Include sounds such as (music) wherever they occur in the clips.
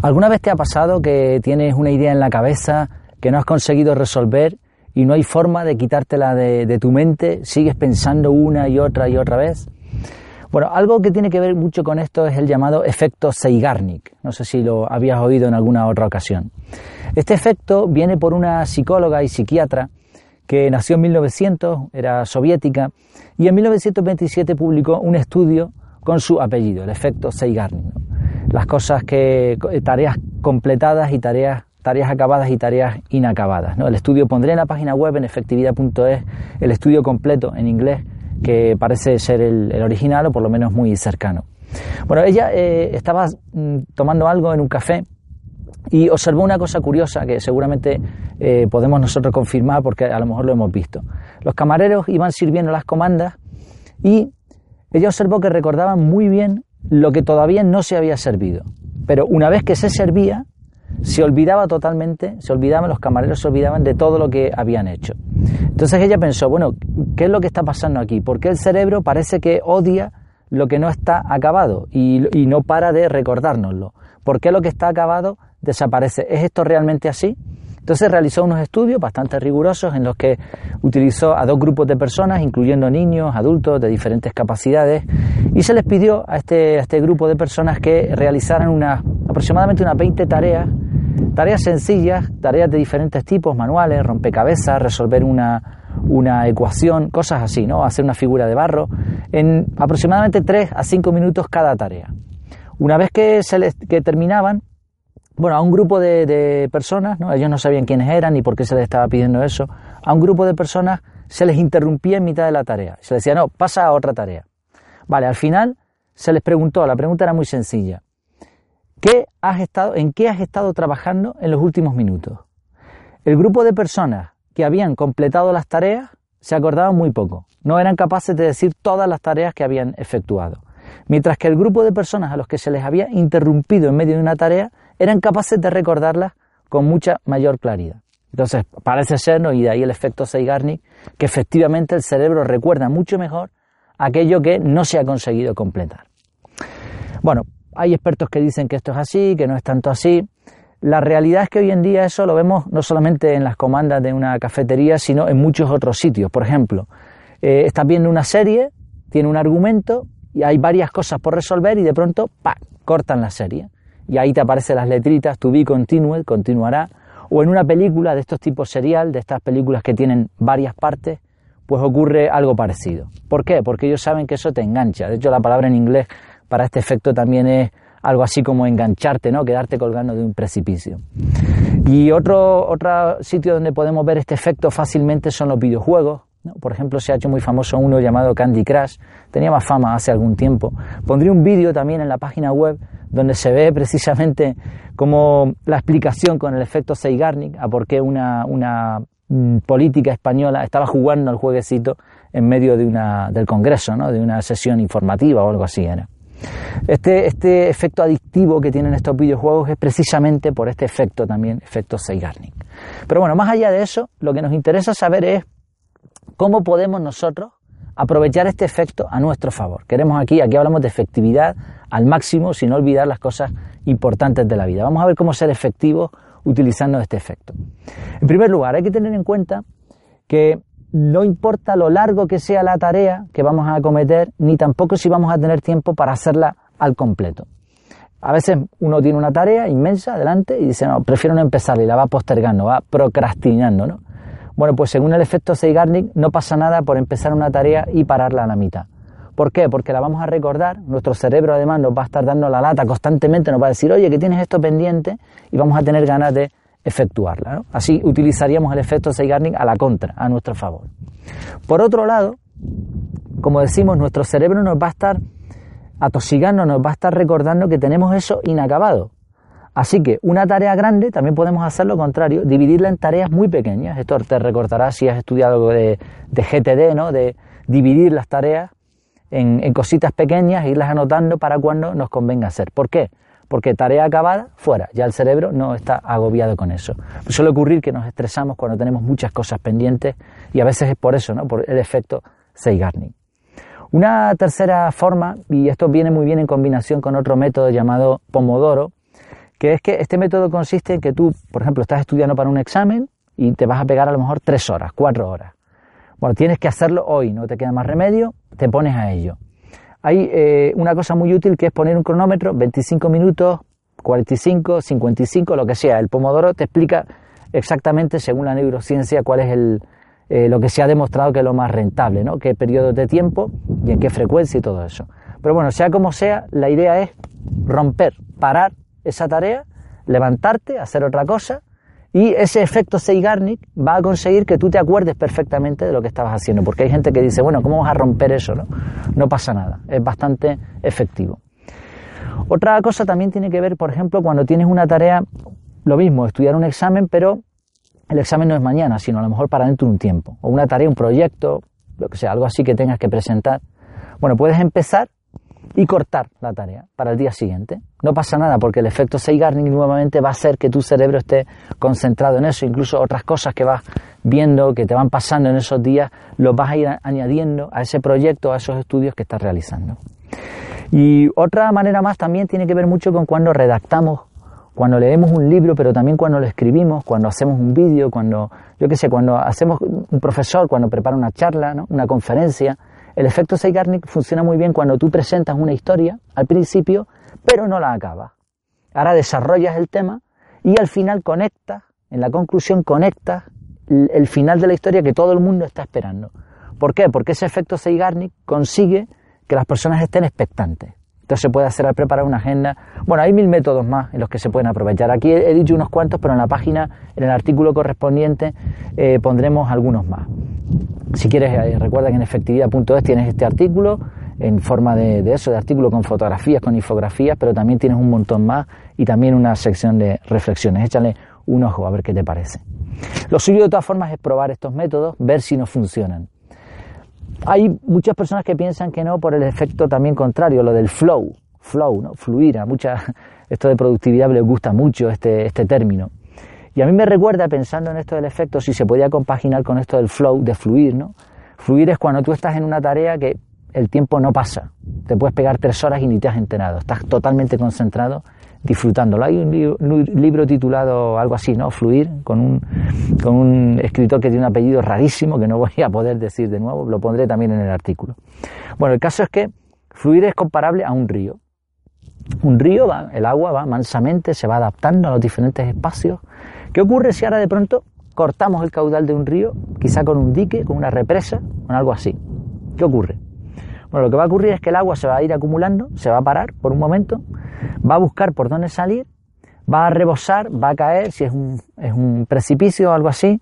¿Alguna vez te ha pasado que tienes una idea en la cabeza que no has conseguido resolver y no hay forma de quitártela de, tu mente? ¿Sigues pensando una y otra y otra vez? Bueno, algo que tiene que ver mucho con esto es el llamado efecto Zeigarnik. No sé si lo habías oído en alguna otra ocasión. Este efecto viene por una psicóloga y psiquiatra que nació en 1900, era soviética, y en 1927 publicó un estudio con su apellido, el efecto Zeigarnik las cosas que tareas completadas y tareas tareas acabadas y tareas inacabadas. ¿no? El estudio pondré en la página web en efectividad.es el estudio completo en inglés que parece ser el, original o por lo menos muy cercano. Bueno, ella eh, estaba mm, tomando algo en un café y observó una cosa curiosa que seguramente eh, podemos nosotros confirmar porque a lo mejor lo hemos visto. Los camareros iban sirviendo las comandas y ella observó que recordaban muy bien lo que todavía no se había servido. Pero una vez que se servía, se olvidaba totalmente, se olvidaban, los camareros se olvidaban de todo lo que habían hecho. Entonces ella pensó, bueno, ¿qué es lo que está pasando aquí? ¿Por qué el cerebro parece que odia lo que no está acabado y, y no para de recordárnoslo? ¿Por qué lo que está acabado desaparece? ¿Es esto realmente así? Entonces realizó unos estudios bastante rigurosos en los que utilizó a dos grupos de personas, incluyendo niños, adultos de diferentes capacidades, y se les pidió a este, este grupo de personas que realizaran una, aproximadamente unas 20 tareas, tareas sencillas, tareas de diferentes tipos, manuales, rompecabezas, resolver una, una ecuación, cosas así, ¿no? Hacer una figura de barro, en aproximadamente 3 a 5 minutos cada tarea. Una vez que, se les, que terminaban, bueno, a un grupo de, personas, ¿no? ellos no sabían quiénes eran ni por qué se les estaba pidiendo eso, a un grupo de personas se les interrumpía en mitad de la tarea. Se les decía, no, pasa a otra tarea. Vale, al final se les preguntó, la pregunta era muy sencilla, ¿qué has estado, ¿en qué has estado trabajando en los últimos minutos? El grupo de personas que habían completado las tareas se acordaban muy poco, no eran capaces de decir todas las tareas que habían efectuado, mientras que el grupo de personas a los que se les había interrumpido en medio de una tarea eran capaces de recordarlas con mucha mayor claridad. Entonces, parece ser, y de ahí el efecto Zeigarnik, que efectivamente el cerebro recuerda mucho mejor aquello que no se ha conseguido completar. Bueno, hay expertos que dicen que esto es así, que no es tanto así. La realidad es que hoy en día eso lo vemos no solamente en las comandas de una cafetería, sino en muchos otros sitios. Por ejemplo, eh, estás viendo una serie, tiene un argumento y hay varias cosas por resolver y de pronto, ¡pa!, cortan la serie y ahí te aparecen las letritas, to be continued, continuará, o en una película de estos tipos serial, de estas películas que tienen varias partes, pues ocurre algo parecido. ¿Por qué? Porque ellos saben que eso te engancha. De hecho, la palabra en inglés para este efecto también es algo así como engancharte, ¿no? Quedarte colgando de un precipicio. Y otro, otro sitio donde podemos ver este efecto fácilmente son los videojuegos. Por ejemplo, se ha hecho muy famoso uno llamado Candy Crush, tenía más fama hace algún tiempo. Pondré un vídeo también en la página web donde se ve precisamente como la explicación con el efecto Zeigarnik a por qué una, una mm, política española estaba jugando al jueguecito en medio de una, del Congreso, ¿no? de una sesión informativa o algo así. Este, este efecto adictivo que tienen estos videojuegos es precisamente por este efecto también, efecto Zeigarnik. Pero bueno, más allá de eso, lo que nos interesa saber es cómo podemos nosotros aprovechar este efecto a nuestro favor. Queremos aquí, aquí hablamos de efectividad al máximo sin olvidar las cosas importantes de la vida. Vamos a ver cómo ser efectivos utilizando este efecto. En primer lugar, hay que tener en cuenta que no importa lo largo que sea la tarea que vamos a acometer, ni tampoco si vamos a tener tiempo para hacerla al completo. A veces uno tiene una tarea inmensa delante y dice, no, prefiero no empezar y la va postergando, va procrastinando, ¿no? Bueno, pues según el efecto Zeigarnik no pasa nada por empezar una tarea y pararla a la mitad. ¿Por qué? Porque la vamos a recordar, nuestro cerebro además nos va a estar dando la lata constantemente, nos va a decir, oye, que tienes esto pendiente y vamos a tener ganas de efectuarla. Así utilizaríamos el efecto Zeigarnik a la contra, a nuestro favor. Por otro lado, como decimos, nuestro cerebro nos va a estar atosigando, nos va a estar recordando que tenemos eso inacabado. Así que una tarea grande también podemos hacer lo contrario, dividirla en tareas muy pequeñas. Esto te recordará si has estudiado de, de GTD, ¿no? De dividir las tareas en, cositas pequeñas e irlas anotando para cuando nos convenga hacer. ¿Por qué? Porque tarea acabada, fuera. Ya el cerebro no está agobiado con eso. suele ocurrir que nos estresamos cuando tenemos muchas cosas pendientes y a veces es por eso, ¿no? Por el efecto Zeigarnik. Una tercera forma, y esto viene muy bien en combinación con otro método llamado Pomodoro, que es que este método consiste en que tú, por ejemplo, estás estudiando para un examen y te vas a pegar a lo mejor tres horas, cuatro horas. Bueno, tienes que hacerlo hoy, no te queda más remedio, te pones a ello. Hay eh, una cosa muy útil que es poner un cronómetro, 25 minutos, 45, 55, lo que sea. El pomodoro te explica exactamente, según la neurociencia, cuál es el, eh, lo que se ha demostrado que es lo más rentable, ¿no? qué periodos de tiempo y en qué frecuencia y todo eso. Pero bueno, sea como sea, la idea es romper, parar esa tarea, levantarte, hacer otra cosa y ese efecto Zeigarnik va a conseguir que tú te acuerdes perfectamente de lo que estabas haciendo, porque hay gente que dice, bueno, ¿cómo vas a romper eso? No, no pasa nada, es bastante efectivo. Otra cosa también tiene que ver, por ejemplo, cuando tienes una tarea, lo mismo, estudiar un examen, pero el examen no es mañana, sino a lo mejor para dentro de un tiempo, o una tarea, un proyecto, lo que sea, algo así que tengas que presentar. Bueno, puedes empezar y cortar la tarea para el día siguiente. No pasa nada porque el efecto Zeigarnik nuevamente va a hacer que tu cerebro esté concentrado en eso, incluso otras cosas que vas viendo, que te van pasando en esos días, los vas a ir añadiendo a ese proyecto, a esos estudios que estás realizando. Y otra manera más también tiene que ver mucho con cuando redactamos, cuando leemos un libro, pero también cuando lo escribimos, cuando hacemos un vídeo, cuando, yo qué sé, cuando hacemos un profesor, cuando prepara una charla, ¿no? una conferencia, el efecto Zeigarnik funciona muy bien cuando tú presentas una historia al principio, pero no la acabas. Ahora desarrollas el tema y al final conectas, en la conclusión conectas el final de la historia que todo el mundo está esperando. ¿Por qué? Porque ese efecto Zeigarnik consigue que las personas estén expectantes. Entonces se puede hacer al preparar una agenda. Bueno, hay mil métodos más en los que se pueden aprovechar. Aquí he, dicho unos cuantos, pero en la página, en el artículo correspondiente, eh, pondremos algunos más. Si quieres, eh, recuerda que en efectividad.es tienes este artículo en forma de, eso, de artículo con fotografías, con infografías, pero también tienes un montón más y también una sección de reflexiones. Échale un ojo a ver qué te parece. Lo suyo de todas formas es probar estos métodos, ver si nos funcionan. Hay muchas personas que piensan que no por el efecto también contrario, lo del flow, flow, ¿no? fluir. A muchas, (laughs) esto de productividad les gusta mucho este, este término. Y a mí me recuerda, pensando en esto del efecto, si se podía compaginar con esto del flow, de fluir, ¿no? Fluir es cuando tú estás en una tarea que el tiempo no pasa. Te puedes pegar tres horas y ni te has enterado. Estás totalmente concentrado disfrutándolo. Hay un, libro titulado algo así, ¿no? Fluir, con un, con un escritor que tiene un apellido rarísimo que no voy a poder decir de nuevo, lo pondré también en el artículo. Bueno, el caso es que fluir es comparable a un río. Un río, va, el agua va mansamente, se va adaptando a los diferentes espacios. ¿Qué ocurre si ahora de pronto cortamos el caudal de un río, quizá con un dique, con una represa, con algo así? ¿Qué ocurre? Bueno, lo que va a ocurrir es que el agua se va a ir acumulando, se va a parar por un momento, va a buscar por dónde salir, va a rebosar, va a caer, si es un, precipicio o algo así.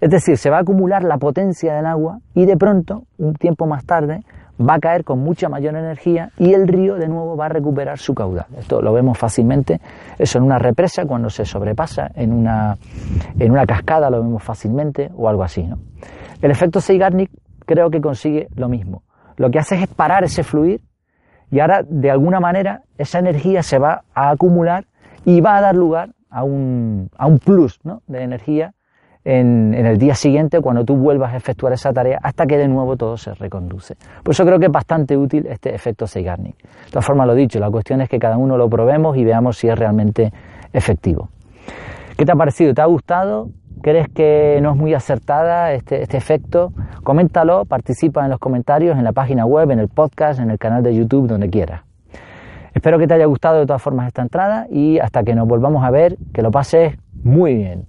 Es decir, se va a acumular la potencia del agua y de pronto, un tiempo más tarde, va a caer con mucha mayor energía y el río de nuevo va a recuperar su caudal. Esto lo vemos fácilmente, eso en una represa cuando se sobrepasa, en una, en una cascada lo vemos fácilmente o algo así. ¿no? El efecto Zeigarnik creo que consigue lo mismo lo que hace es parar ese fluir y ahora de alguna manera esa energía se va a acumular y va a dar lugar a un, a un plus de energía en, en, el día siguiente cuando tú vuelvas a efectuar esa tarea hasta que de nuevo todo se reconduce. Por eso creo que es bastante útil este efecto Zeigarnik. De todas formas, lo dicho, la cuestión es que cada uno lo probemos y veamos si es realmente efectivo. ¿Qué te ha parecido? ¿Te ha gustado? ¿Crees que no es muy acertada este, este, efecto? Coméntalo, participa en los comentarios, en la página web, en el podcast, en el canal de YouTube, donde quieras. Espero que te haya gustado de todas formas esta entrada y hasta que nos volvamos a ver, que lo pases muy bien.